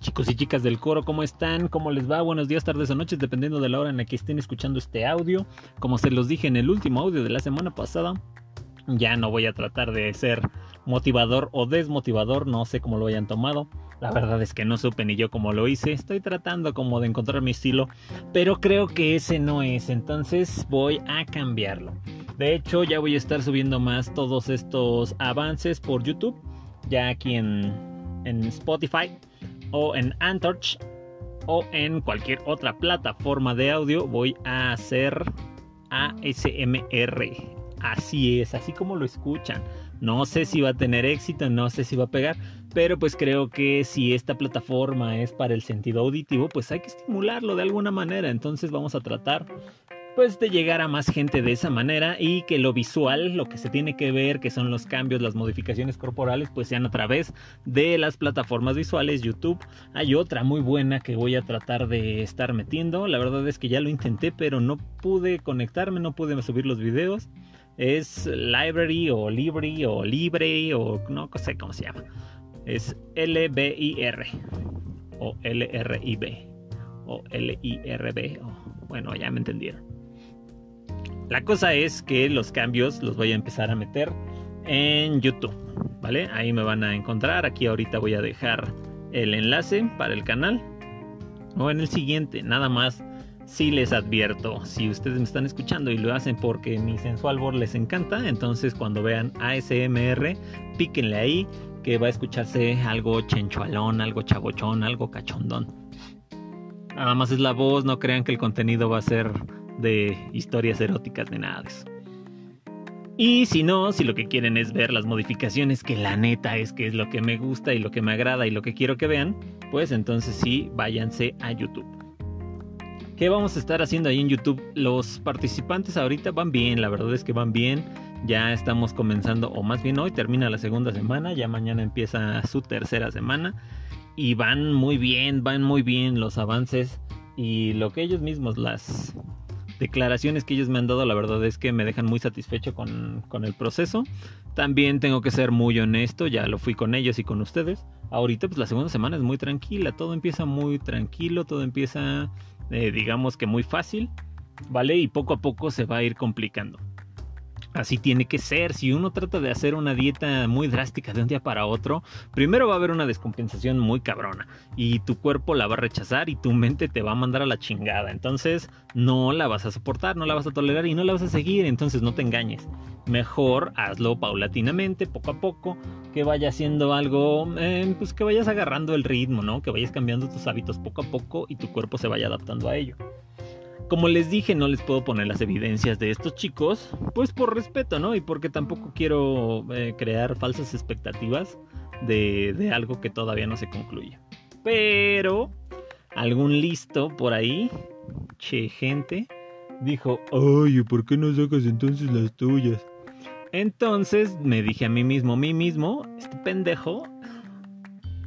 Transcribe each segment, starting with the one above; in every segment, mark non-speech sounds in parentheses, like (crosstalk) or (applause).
Chicos y chicas del coro, ¿cómo están? ¿Cómo les va? Buenos días, tardes o noches, dependiendo de la hora en la que estén escuchando este audio. Como se los dije en el último audio de la semana pasada, ya no voy a tratar de ser motivador o desmotivador, no sé cómo lo hayan tomado. La verdad es que no supe ni yo cómo lo hice. Estoy tratando como de encontrar mi estilo, pero creo que ese no es, entonces voy a cambiarlo. De hecho, ya voy a estar subiendo más todos estos avances por YouTube, ya aquí en, en Spotify o en Antorch o en cualquier otra plataforma de audio voy a hacer ASMR. Así es, así como lo escuchan. No sé si va a tener éxito, no sé si va a pegar, pero pues creo que si esta plataforma es para el sentido auditivo, pues hay que estimularlo de alguna manera. Entonces vamos a tratar pues de llegar a más gente de esa manera y que lo visual, lo que se tiene que ver, que son los cambios, las modificaciones corporales, pues sean a través de las plataformas visuales, YouTube. Hay otra muy buena que voy a tratar de estar metiendo. La verdad es que ya lo intenté, pero no pude conectarme, no pude subir los videos. Es Library o Libri o Libre o no sé cómo se llama. Es L-B-I-R o L-R-I-B o L-I-R-B. Bueno, ya me entendieron. La cosa es que los cambios los voy a empezar a meter en YouTube, ¿vale? Ahí me van a encontrar. Aquí ahorita voy a dejar el enlace para el canal. O en el siguiente, nada más. Si les advierto, si ustedes me están escuchando y lo hacen porque mi sensual board les encanta, entonces cuando vean ASMR, píquenle ahí que va a escucharse algo chenchualón, algo chagochón, algo cachondón. Nada más es la voz, no crean que el contenido va a ser de historias eróticas de nada de eso. Y si no, si lo que quieren es ver las modificaciones, que la neta es que es lo que me gusta y lo que me agrada y lo que quiero que vean, pues entonces sí, váyanse a YouTube. ¿Qué vamos a estar haciendo ahí en YouTube? Los participantes ahorita van bien, la verdad es que van bien. Ya estamos comenzando, o más bien hoy termina la segunda semana, ya mañana empieza su tercera semana. Y van muy bien, van muy bien los avances y lo que ellos mismos, las declaraciones que ellos me han dado, la verdad es que me dejan muy satisfecho con, el proceso. También tengo que ser muy honesto, ya lo fui con ellos y con ustedes. Ahorita pues la segunda semana es muy tranquila, todo empieza muy tranquilo, todo empieza eh, digamos que muy fácil, ¿vale? Y poco a poco se va a ir complicando. Así tiene que ser. Si uno trata de hacer una dieta muy drástica de un día para otro, primero va a haber una descompensación muy cabrona y tu cuerpo la va a rechazar y tu mente te va a mandar a la chingada. Entonces no la vas a soportar, no la vas a tolerar y no la vas a seguir. Entonces no te engañes. Mejor hazlo paulatinamente, poco a poco, que vaya haciendo algo, eh, pues que vayas agarrando el ritmo, ¿no? Que vayas cambiando tus hábitos poco a poco y tu cuerpo se vaya adaptando a ello. Como les dije, no les puedo poner las evidencias de estos chicos, pues por respeto, ¿no? Y porque tampoco quiero eh, crear falsas expectativas de, de algo que todavía no se concluye. Pero algún listo por ahí, che gente, dijo, ay, ¿por qué no sacas entonces las tuyas? Entonces me dije a mí mismo, a mí mismo, este pendejo.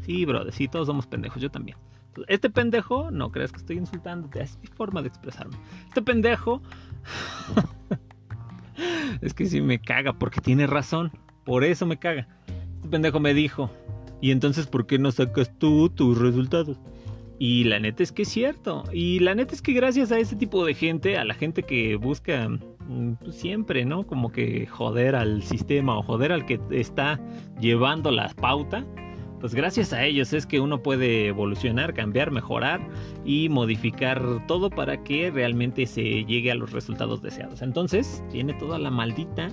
Sí, brother, sí, todos somos pendejos, yo también. Este pendejo, no creas que estoy insultándote, es mi forma de expresarme. Este pendejo. (laughs) es que sí me caga porque tiene razón. Por eso me caga. Este pendejo me dijo. Y entonces, ¿por qué no sacas tú tus resultados? Y la neta es que es cierto. Y la neta es que gracias a ese tipo de gente, a la gente que busca pues, siempre, ¿no? Como que joder al sistema o joder al que está llevando la pauta pues gracias a ellos es que uno puede evolucionar, cambiar, mejorar y modificar todo para que realmente se llegue a los resultados deseados. Entonces, tiene toda la maldita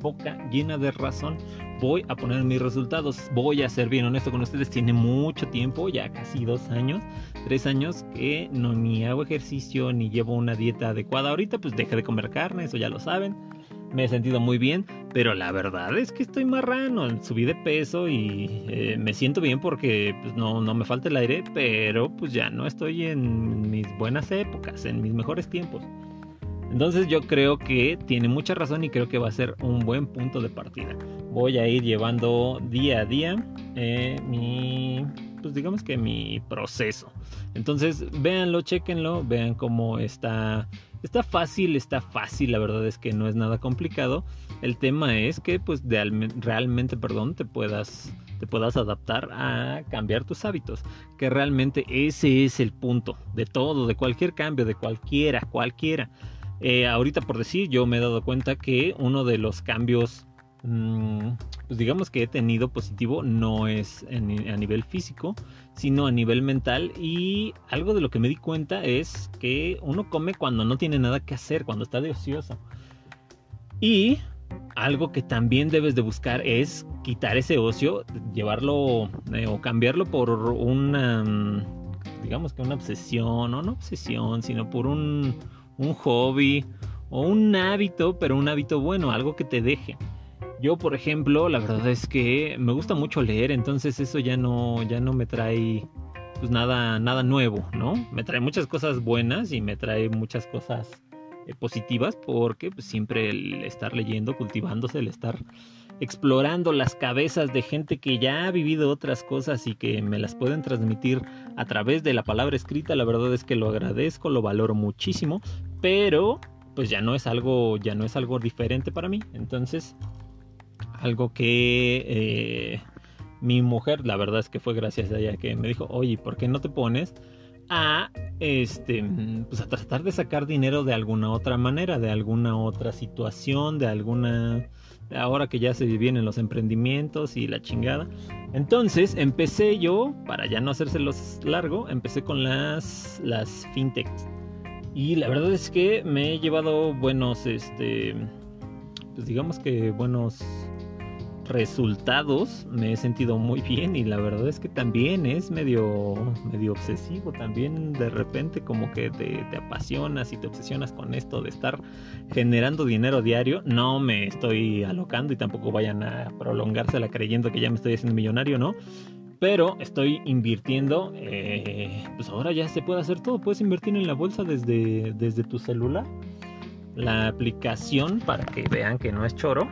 boca llena de razón. Voy a poner mis resultados. Voy a ser bien honesto con ustedes. Tiene mucho tiempo, ya casi dos años, tres años, que no ni hago ejercicio ni llevo una dieta adecuada. Ahorita pues dejé de comer carne, eso ya lo saben me he sentido muy bien, pero la verdad es que estoy marrano, subí de peso y eh, me siento bien porque pues, no, no me falta el aire, pero pues ya no estoy en mis buenas épocas, en mis mejores tiempos. Entonces yo creo que tiene mucha razón y creo que va a ser un buen punto de partida. Voy a ir llevando día a día eh, mi pues digamos que mi proceso. Entonces, véanlo, chequenlo, vean cómo está Está fácil, está fácil, la verdad es que no es nada complicado. El tema es que pues realmente, perdón, te puedas te puedas adaptar a cambiar tus hábitos, que realmente ese es el punto de todo, de cualquier cambio, de cualquiera, cualquiera. Eh, ahorita por decir, yo me he dado cuenta que uno de los cambios pues digamos que he tenido positivo no es a nivel físico, sino a nivel mental y algo de lo que me di cuenta es que uno come cuando no tiene nada que hacer, cuando está de ocioso. Y algo que también debes de buscar es quitar ese ocio, llevarlo eh, o cambiarlo por una, mm, digamos que una obsesión, no una obsesión, sino por un, un hobby o un hábito, pero un hábito bueno, algo que te deje. Yo, por ejemplo, la verdad es que me gusta mucho leer, entonces eso ya no, ya no me trae pues nada, nada nuevo, ¿no? Me trae muchas cosas buenas y me trae muchas cosas eh, positivas porque pues, siempre el estar leyendo, cultivándose, el estar explorando las cabezas de gente que ya ha vivido otras cosas y que me las pueden transmitir a través de la palabra escrita, la verdad es que lo agradezco, lo valoro muchísimo, pero pues ya no es algo, ya no es algo diferente para mí. Entonces, algo que eh, mi mujer, la verdad es que fue gracias a ella que me dijo, oye, ¿por qué no te pones a, este, pues a tratar de sacar dinero de alguna otra manera, de alguna otra situación, de alguna... Ahora que ya se vienen los emprendimientos y la chingada. Entonces empecé yo, para ya no hacérselos largo, empecé con las, las fintechs. Y la verdad es que me he llevado buenos, este, pues digamos que buenos resultados me he sentido muy bien y la verdad es que también es medio, medio obsesivo, también de repente como que te, te, apasionas y te obsesionas con esto de estar generando dinero diario, no me estoy alocando y tampoco vayan a prolongársela creyendo que ya me estoy haciendo millonario, ¿no? Pero estoy invirtiendo, eh, pues ahora ya se puede hacer todo, puedes invertir en la bolsa desde, desde tu celular. La aplicación, para que vean que no es choro,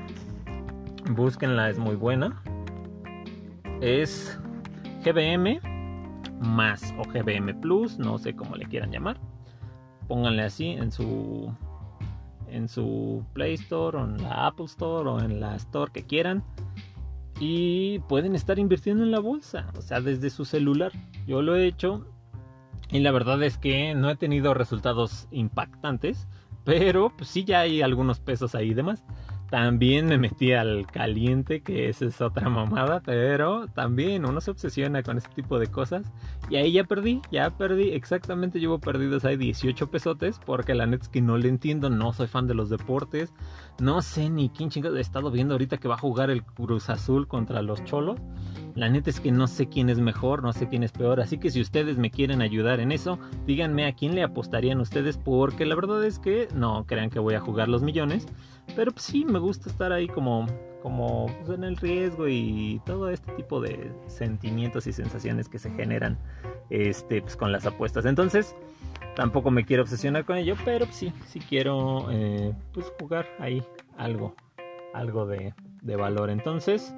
búsquenla, es muy buena. Es GBM más o GBM Plus, no sé cómo le quieran llamar. Pónganle así en su en su Play Store o en la Apple Store o en la Store que quieran y pueden estar invirtiendo en la bolsa, o sea, desde su celular. Yo lo he hecho y la verdad es que no he tenido resultados impactantes, pero pues sí ya hay algunos pesos ahí de más. También me metí al caliente, que esa es otra mamada, pero también uno se obsesiona con este tipo de cosas. Y ahí ya perdí, ya perdí, exactamente llevo perdidos ahí 18 pesotes, porque la neta es que no le entiendo, no soy fan de los deportes, no sé ni quién chingados he estado viendo ahorita que va a jugar el Cruz Azul contra los Cholos. La neta es que no sé quién es mejor, no sé quién es peor, así que si ustedes me quieren ayudar en eso, díganme a quién le apostarían ustedes, porque la verdad es que no crean que voy a jugar los millones. Pero pues, sí, me gusta estar ahí como, como pues, en el riesgo y todo este tipo de sentimientos y sensaciones que se generan este, pues, con las apuestas. Entonces, tampoco me quiero obsesionar con ello, pero sí, sí quiero eh, pues, jugar ahí algo, algo de, de valor. Entonces,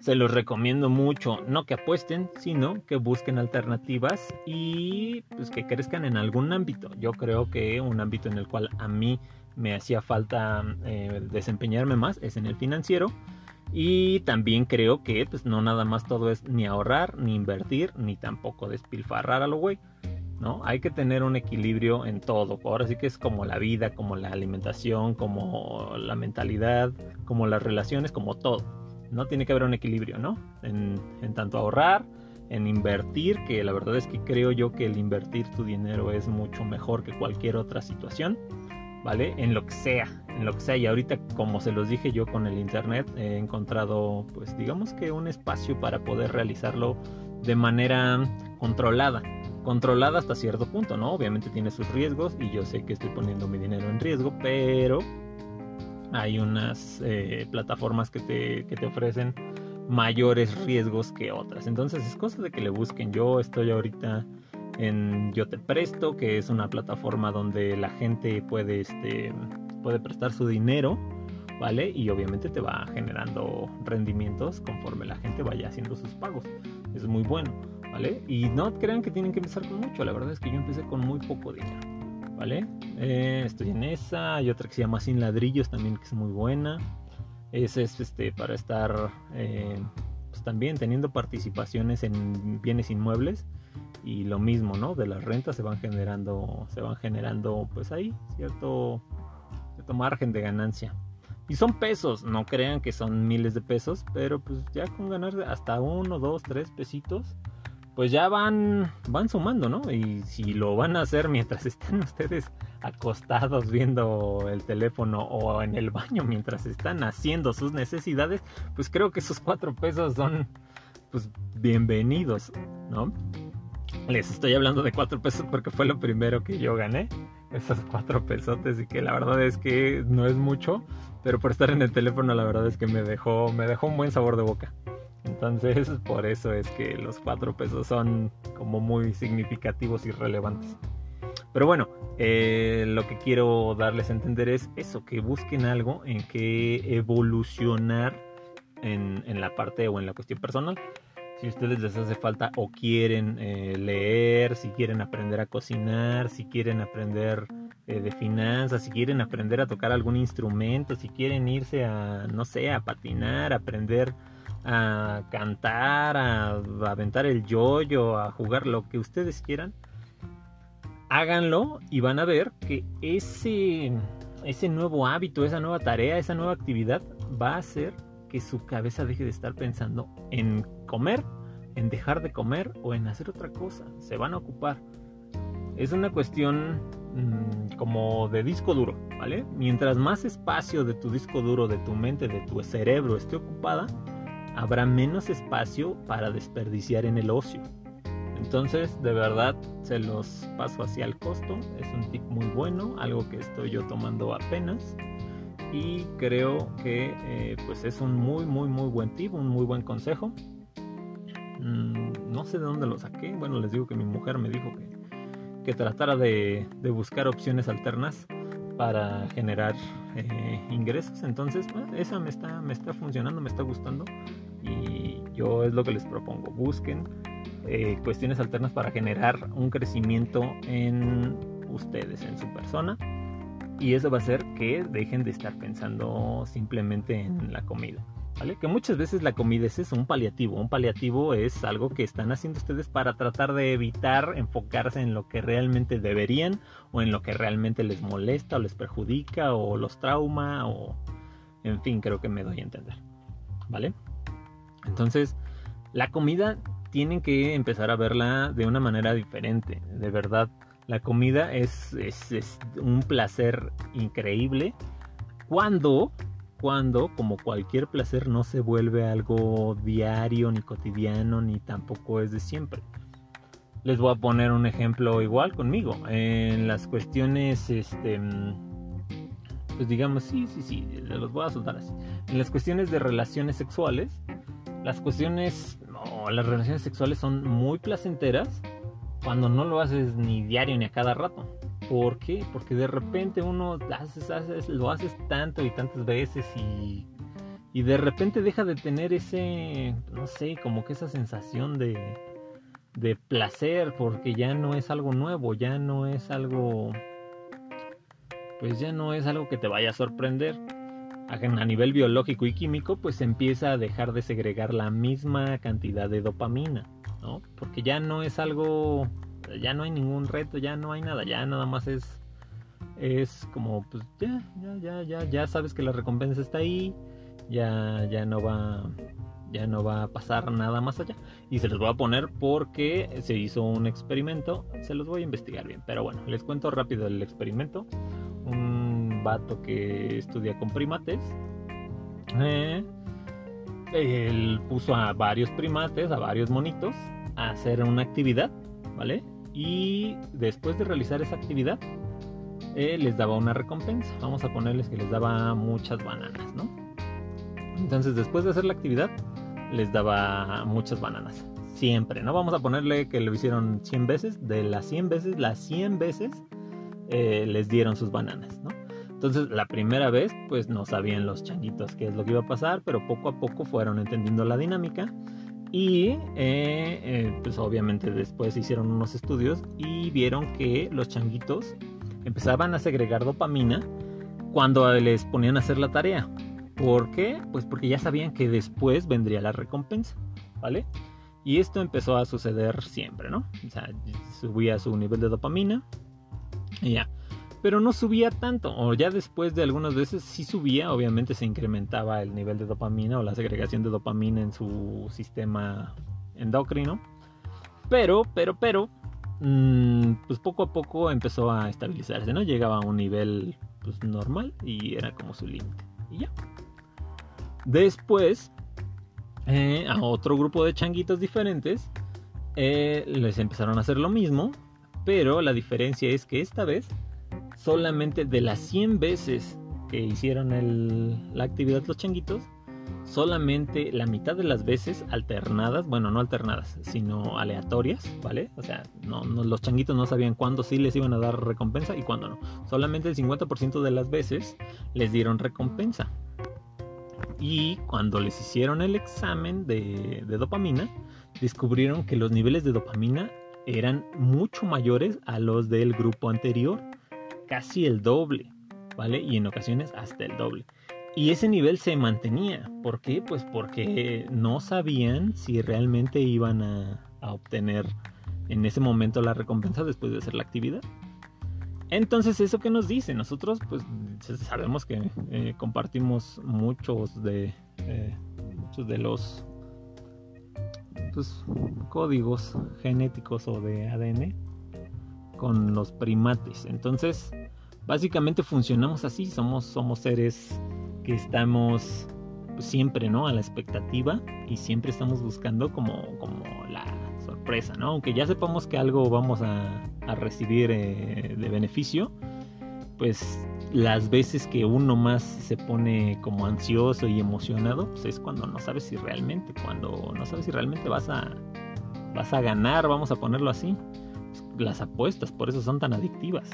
se los recomiendo mucho, no que apuesten, sino que busquen alternativas y pues que crezcan en algún ámbito. Yo creo que un ámbito en el cual a mí me hacía falta eh, desempeñarme más es en el financiero. Y también creo que pues no nada más todo es ni ahorrar, ni invertir, ni tampoco despilfarrar a lo güey. ¿no? Hay que tener un equilibrio en todo. Ahora sí que es como la vida, como la alimentación, como la mentalidad, como las relaciones, como todo. ¿No? Tiene que haber un equilibrio, ¿no? En, en tanto ahorrar, en invertir, que la verdad es que creo yo que el invertir tu dinero es mucho mejor que cualquier otra situación. ¿vale? En lo que sea, en lo que sea. Y ahorita, como se los dije yo con el internet, he encontrado, pues digamos que un espacio para poder realizarlo de manera controlada. Controlada hasta cierto punto, ¿no? Obviamente tiene sus riesgos y yo sé que estoy poniendo mi dinero en riesgo, pero hay unas eh, plataformas que te, que te ofrecen mayores riesgos que otras. Entonces es cosa de que le busquen. Yo estoy ahorita en Yo Te Presto, que es una plataforma donde la gente puede, este, puede prestar su dinero, ¿vale? Y obviamente te va generando rendimientos conforme la gente vaya haciendo sus pagos. Es muy bueno. ¿vale? Y no crean que tienen que empezar con mucho, la verdad es que yo empecé con muy poco dinero, Eh, estoy en esa, hay otra que se llama Sin Ladrillos también que es muy buena. Esa es este, para estar eh, pues también teniendo participaciones en bienes inmuebles y lo mismo, ¿no? De las rentas se van generando, se van generando pues ahí cierto, cierto margen de ganancia. Y son pesos, no crean que son miles de pesos, pero pues ya con ganar hasta uno, dos, tres pesitos, pues ya van, van sumando, ¿no? Y si lo van a hacer mientras están ustedes acostados viendo el teléfono o en el baño mientras están haciendo sus necesidades, pues creo que esos cuatro pesos son pues bienvenidos, ¿no? Les estoy hablando de cuatro pesos porque fue lo primero que yo gané, esos cuatro pesotes y que la verdad es que no es mucho, pero por estar en el teléfono la verdad es que me dejó, me dejó un buen sabor de boca. Entonces (laughs) por eso es que los cuatro pesos son como muy significativos y relevantes. Pero bueno, eh, lo que quiero darles a entender es eso, que busquen algo en que evolucionar en, en la parte o en la cuestión personal. Si a ustedes les hace falta o quieren eh, leer, si quieren aprender a cocinar, si quieren aprender eh, de finanzas, si quieren aprender a tocar algún instrumento, si quieren irse a, no sé, a patinar, aprender a cantar, a, aventar el yoyo, a jugar lo que ustedes quieran, háganlo y van a ver que ese, ese nuevo hábito, esa nueva tarea, esa nueva actividad va a hacer que su cabeza deje de estar pensando en comer, en dejar de comer o en hacer otra cosa. Se van a ocupar. Es una cuestión mmm, como de disco duro, ¿vale? Mientras más espacio de tu disco duro, de tu mente, de tu cerebro esté ocupada, habrá menos espacio para desperdiciar en el ocio. Entonces, de verdad, se los paso hacia el costo. Es un tip muy bueno, algo que estoy yo tomando apenas. Y creo que eh, pues es un muy, muy, muy buen tip, un muy buen consejo. Mm, no sé de dónde lo saqué. Bueno, les digo que mi mujer me dijo que, que tratara de, de, buscar opciones alternas para generar eh, ingresos. Entonces, pues, esa me está, me está funcionando, me está gustando. Y yo es lo que les propongo. Busquen eh, cuestiones alternas para generar un crecimiento en ustedes, en su persona. Y eso va a hacer que dejen de estar pensando simplemente en la comida. Que muchas veces la comida es un paliativo. Un paliativo es algo que están haciendo ustedes para tratar de evitar enfocarse en lo que realmente deberían o en lo que realmente les molesta o les perjudica o los trauma o en fin, creo que me doy a entender. ¿Vale? Entonces, la comida tienen que empezar a verla de una manera diferente. De verdad, la comida es, es un placer increíble cuando, cuando, como cualquier placer, no se vuelve algo diario, ni cotidiano, ni tampoco es de siempre. Les voy a poner un ejemplo igual conmigo. En las cuestiones, este, pues digamos, sí, sí, sí, los voy a soltar así. En las cuestiones de relaciones sexuales, las cuestiones las relaciones sexuales son muy placenteras cuando no lo haces ni diario ni a cada rato. ¿Por qué? Porque de repente uno lo haces tanto y tantas veces y, y de repente deja de tener ese, no sé, como que esa sensación de, de placer porque ya no es algo nuevo, ya no es algo, pues ya no es algo que te vaya a sorprender a nivel biológico y químico, pues empieza a dejar de segregar la misma cantidad de dopamina, ¿no? Porque ya no es algo, ya no hay ningún reto, ya no hay nada, ya nada más es, es como, pues ya, ya, ya, ya, ya sabes que la recompensa está ahí, ya, ya no va, ya no va a pasar nada más allá. Y se los voy a poner porque se hizo un experimento, se los voy a investigar bien, pero bueno, les cuento rápido el experimento. Un vato que estudia con primates. Eh, él puso a varios primates, a varios monitos, a hacer una actividad, ¿vale? Y después de realizar esa actividad, eh, les daba una recompensa. Vamos a ponerles que les daba muchas bananas, ¿no? Entonces, después de hacer la actividad, les daba muchas bananas. Siempre, ¿no? Vamos a ponerle que lo hicieron 100 veces. De las 100 veces, las 100 veces eh, les dieron sus bananas, ¿no? Entonces, la primera vez, pues no sabían los changuitos qué es lo que iba a pasar, pero poco a poco fueron entendiendo la dinámica Y eh, eh, pues obviamente después hicieron unos estudios y vieron que los changuitos empezaban a segregar dopamina cuando les ponían a hacer la tarea. ¿Por qué? Pues porque ya sabían que después vendría la recompensa, ¿vale? Y esto empezó a suceder siempre, ¿no? O sea, subía su nivel de dopamina y ya. Pero no subía tanto, o ya después de algunas veces sí subía, obviamente se incrementaba el nivel de dopamina o la segregación de dopamina en su sistema endocrino. Pero, pero, pero, mmm, pues poco a poco empezó a estabilizarse, ¿no? Llegaba a un nivel pues, normal y era como su límite. Y ya. Después, eh, a otro grupo de changuitos diferentes, eh, les empezaron a hacer lo mismo, pero la diferencia es que esta vez solamente de las 100 veces que hicieron la actividad los changuitos, solamente la mitad de las veces alternadas, bueno, no alternadas, sino aleatorias, ¿vale? O sea, no, los changuitos no sabían cuándo sí les iban a dar recompensa y cuándo no. Solamente el 50% de las veces les dieron recompensa. Y cuando les hicieron el examen de, de dopamina, descubrieron que los niveles de dopamina eran mucho mayores a los del grupo anterior, casi el doble, ¿vale? Y en ocasiones hasta el doble. Y ese nivel se mantenía. ¿Por qué? Pues porque no sabían si realmente iban a, obtener en ese momento la recompensa después de hacer la actividad. Entonces, ¿eso que nos dice? Nosotros, pues, sabemos que eh, compartimos muchos de, eh, muchos de los pues, códigos genéticos o de ADN con los primates. Entonces, básicamente funcionamos así. Somos, somos seres que estamos siempre, ¿no? A la expectativa y siempre estamos buscando como, como la sorpresa, ¿no? Aunque ya sepamos que algo vamos a, recibir eh, de beneficio, pues las veces que uno más se pone como ansioso y emocionado, pues es cuando no sabes si realmente, cuando no sabes si realmente vas a, vas a ganar, vamos a ponerlo así. Las apuestas, por eso son tan adictivas,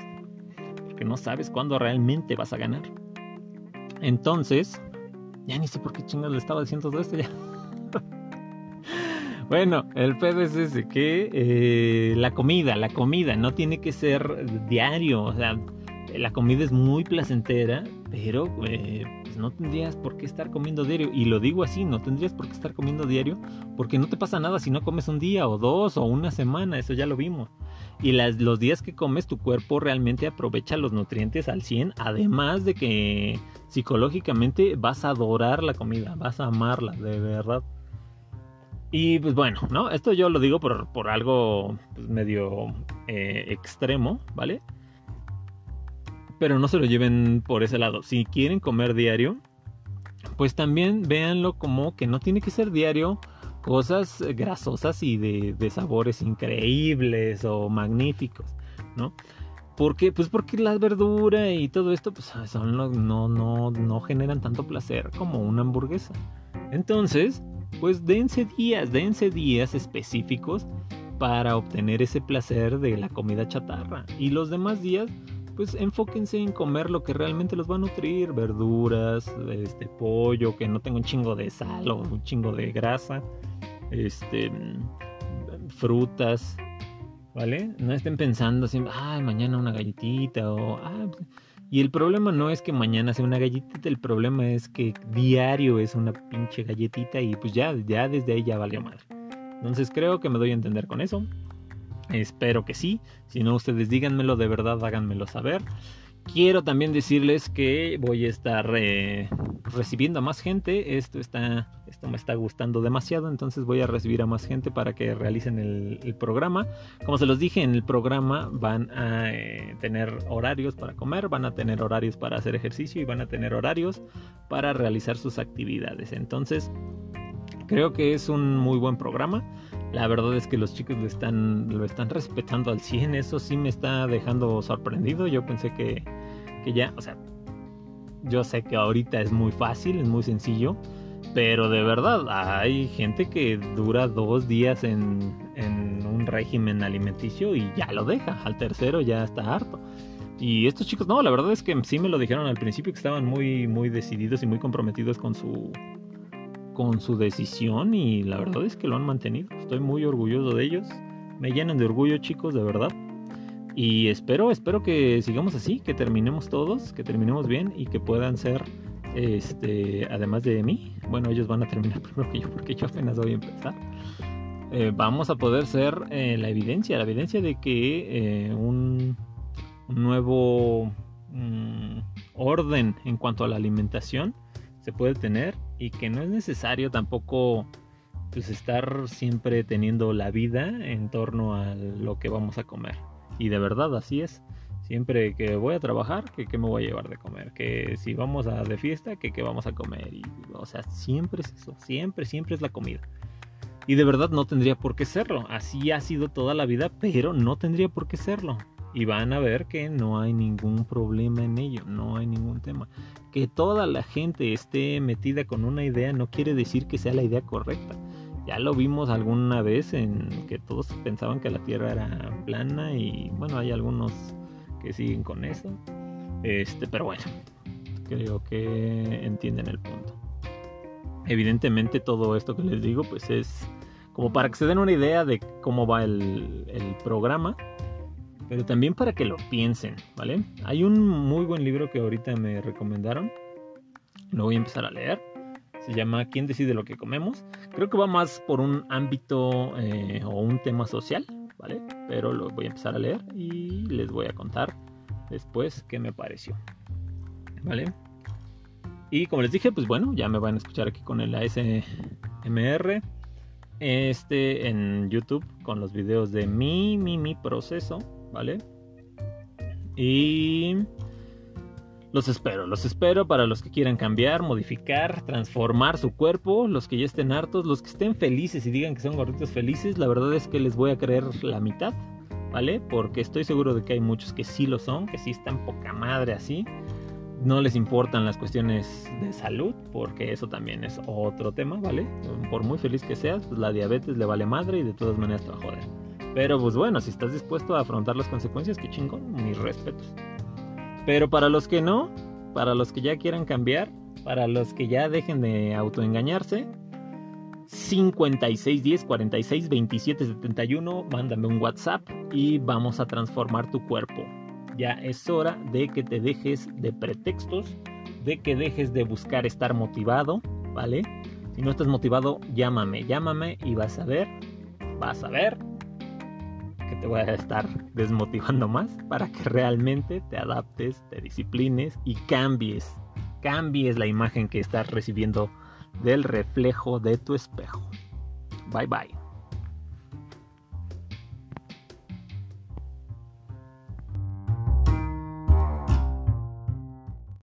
porque no sabes cuándo realmente vas a ganar. Entonces, ya ni sé por qué chingados le estaba diciendo todo esto ya. (laughs) bueno, el pedo es ese, que eh, la comida, la comida no tiene que ser diario, o sea, la comida es muy placentera, pero eh, pues no tendrías por qué estar comiendo diario. Y lo digo así, no tendrías por qué estar comiendo diario, porque no te pasa nada si no comes un día o dos o una semana, eso ya lo vimos. Y las, los días que comes, tu cuerpo realmente aprovecha los nutrientes al 100, además de que psicológicamente vas a adorar la comida, vas a amarla, de verdad. Y pues bueno, ¿no? Esto yo lo digo por, por algo pues, medio eh, extremo, ¿vale? Pero no se lo lleven por ese lado. Si quieren comer diario, pues también véanlo como que no tiene que ser diario cosas grasosas y de, sabores increíbles o magníficos, ¿no? ¿Por qué? Pues porque la verdura y todo esto pues son no, no, no generan tanto placer como una hamburguesa. Entonces, pues dense días, dense días específicos para obtener ese placer de la comida chatarra. Y los demás días, pues enfóquense en comer lo que realmente los va a nutrir, verduras, este pollo, que no tenga un chingo de sal o un chingo de grasa, este frutas, ¿vale? No estén pensando siempre, ay, mañana una galletita o... Ah, pues", y el problema no es que mañana sea una galletita, el problema es que diario es una pinche galletita y pues ya, ya desde ahí ya valió mal. Entonces creo que me doy a entender con eso. Espero que sí. Si no, ustedes díganmelo de verdad, háganmelo saber. Quiero también decirles que voy a estar eh, recibiendo a más gente. Esto, está, esto me está gustando demasiado, entonces voy a recibir a más gente para que realicen el, programa. Como se los dije, en el programa van a eh, tener horarios para comer, van a tener horarios para hacer ejercicio y van a tener horarios para realizar sus actividades. Entonces, creo que es un muy buen programa. La verdad es que los chicos lo están, lo están respetando al 100. Eso sí me está dejando sorprendido. Yo pensé que, que ya, o sea, yo sé que ahorita es muy fácil, es muy sencillo. Pero de verdad, hay gente que dura dos días en, en un régimen alimenticio y ya lo deja. Al tercero ya está harto. Y estos chicos, no, la verdad es que sí me lo dijeron al principio que estaban muy, muy decididos y muy comprometidos con su, con su decisión y la verdad es que lo han mantenido. Estoy muy orgulloso de ellos. Me llenan de orgullo chicos, de verdad. Y espero, espero que sigamos así, que terminemos todos, que terminemos bien y que puedan ser, este, además de mí, bueno, ellos van a terminar (laughs) primero que yo porque yo apenas voy a empezar. Eh, vamos a poder ser eh, la evidencia, la evidencia de que eh, un, nuevo mm, orden en cuanto a la alimentación se puede tener y que no es necesario tampoco pues estar siempre teniendo la vida en torno a lo que vamos a comer. Y de verdad así es. Siempre que voy a trabajar, que qué me voy a llevar de comer. Que si vamos a de fiesta, que qué vamos a comer. Y, o sea, siempre es eso. Siempre, siempre es la comida. Y de verdad no tendría por qué serlo. Así ha sido toda la vida, pero no tendría por qué serlo. Y van a ver que no hay ningún problema en ello, no hay ningún tema. Que toda la gente esté metida con una idea no quiere decir que sea la idea correcta. Ya lo vimos alguna vez en que todos pensaban que la Tierra era plana y bueno, hay algunos que siguen con eso. Este, pero bueno, creo que entienden el punto. Evidentemente todo esto que les digo pues es como para que se den una idea de cómo va el, el programa, pero también para que lo piensen, ¿vale? Hay un muy buen libro que ahorita me recomendaron, lo voy a empezar a leer se llama ¿Quién decide lo que comemos? Creo que va más por un ámbito eh, o un tema social, ¿vale? Pero lo voy a empezar a leer y les voy a contar después qué me pareció, ¿vale? Y como les dije, pues bueno, ya me van a escuchar aquí con el ASMR. Este en YouTube con los videos de mi, mi, mi proceso, ¿vale? Y los espero, los espero para los que quieran cambiar, modificar, transformar su cuerpo, los que ya estén hartos, los que estén felices y digan que son gorditos felices, la verdad es que les voy a creer la mitad, ¿vale? Porque estoy seguro de que hay muchos que sí lo son, que sí están poca madre así. No les importan las cuestiones de salud, porque eso también es otro tema, ¿vale? Por muy feliz que seas, pues la diabetes le vale madre y de todas maneras te va a joder. Pero pues bueno, si estás dispuesto a afrontar las consecuencias, qué chingón, mis respetos. Pero para los que no, para los que ya quieran cambiar, para los que ya dejen de autoengañarse, 5610 46 27 71, mándame un WhatsApp y vamos a transformar tu cuerpo. Ya es hora de que te dejes de pretextos, de que dejes de buscar estar motivado, ¿vale? Si no estás motivado, llámame, llámame y vas a ver, vas a ver te voy a estar desmotivando más para que realmente te adaptes, te disciplines y cambies, cambies la imagen que estás recibiendo del reflejo de tu espejo. Bye bye.